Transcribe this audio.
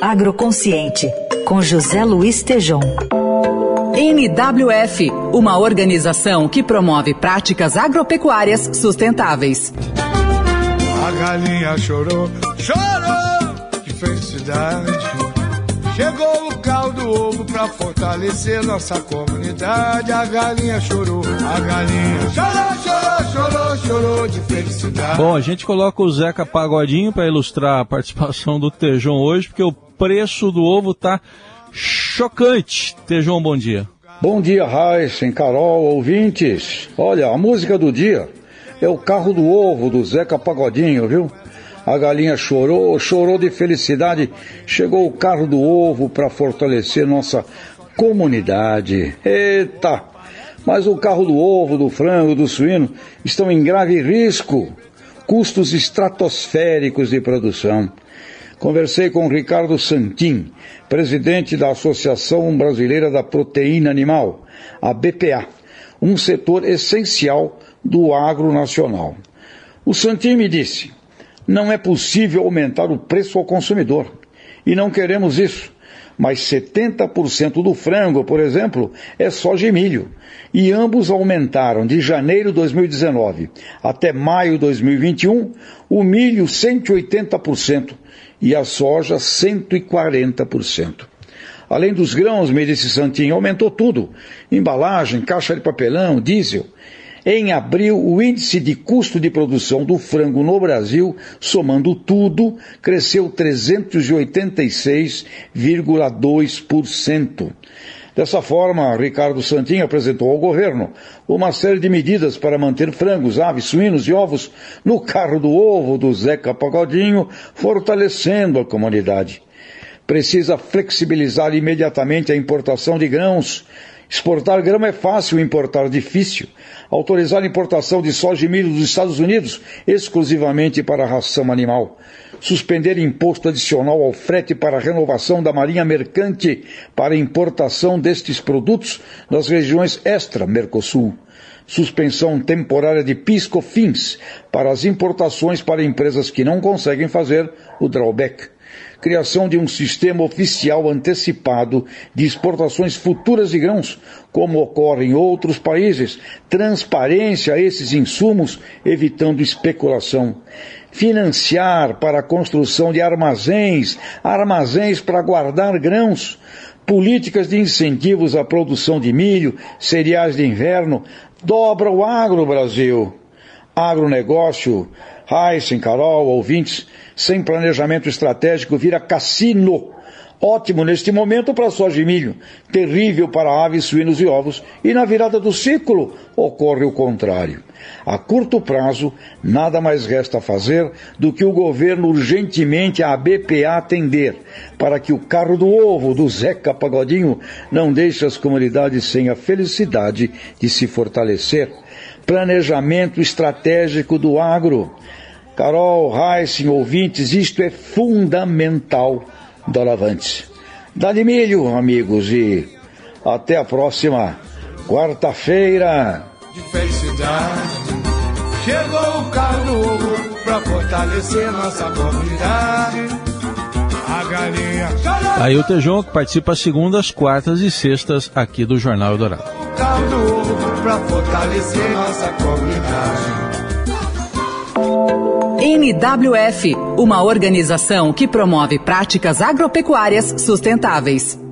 Agroconsciente, com José Luiz Tejom. NWF, uma organização que promove práticas agropecuárias sustentáveis. A galinha chorou, chorou de felicidade. Chegou o caldo ovo pra fortalecer nossa comunidade. A galinha chorou, a galinha chorou, Bom, a gente coloca o Zeca Pagodinho para ilustrar a participação do Tejon hoje, porque o preço do ovo tá chocante. Tejon, bom dia. Bom dia, Raíssen, Carol, ouvintes. Olha, a música do dia é o carro do ovo do Zeca Pagodinho, viu? A galinha chorou, chorou de felicidade. Chegou o carro do ovo para fortalecer nossa comunidade. Eita! Mas o carro do ovo, do frango, do suíno estão em grave risco. Custos estratosféricos de produção. Conversei com Ricardo Santin, presidente da Associação Brasileira da Proteína Animal, a BPA, um setor essencial do agro nacional. O Santin me disse: não é possível aumentar o preço ao consumidor. E não queremos isso. Mas 70% do frango, por exemplo, é soja e milho. E ambos aumentaram de janeiro de 2019 até maio de 2021, o milho 180% e a soja 140%. Além dos grãos, me disse Santinho, aumentou tudo: embalagem, caixa de papelão, diesel. Em abril, o índice de custo de produção do frango no Brasil, somando tudo, cresceu 386,2%. Dessa forma, Ricardo Santinho apresentou ao governo uma série de medidas para manter frangos, aves, suínos e ovos no carro do ovo do Zeca Pagodinho, fortalecendo a comunidade. Precisa flexibilizar imediatamente a importação de grãos, Exportar grama é fácil, importar difícil. Autorizar a importação de soja e milho dos Estados Unidos exclusivamente para ração animal. Suspender imposto adicional ao frete para a renovação da marinha mercante para importação destes produtos nas regiões extra-Mercosul. Suspensão temporária de PIS/COFINS para as importações para empresas que não conseguem fazer o drawback criação de um sistema oficial antecipado de exportações futuras de grãos, como ocorre em outros países, transparência a esses insumos, evitando especulação. Financiar para a construção de armazéns, armazéns para guardar grãos, políticas de incentivos à produção de milho, cereais de inverno, dobra o agro Brasil. Agronegócio, Heisen, Carol, ouvintes, sem planejamento estratégico vira cassino. Ótimo neste momento para soja e milho, terrível para aves, suínos e ovos, e na virada do ciclo ocorre o contrário. A curto prazo, nada mais resta fazer do que o governo urgentemente a BPA atender, para que o carro do ovo do Zeca Pagodinho não deixe as comunidades sem a felicidade de se fortalecer. Planejamento estratégico do agro Carol, Heissing, ouvintes, isto é fundamental doravante. Dá-lhe milho, amigos, e até a próxima quarta-feira. De felicidade, chegou o carro do pra fortalecer nossa comunidade. A galinha. Aí o Tejon que participa segundas, quartas e sextas aqui do Jornal Eldorado. O carro do ovo pra fortalecer nossa comunidade. NWF, uma organização que promove práticas agropecuárias sustentáveis.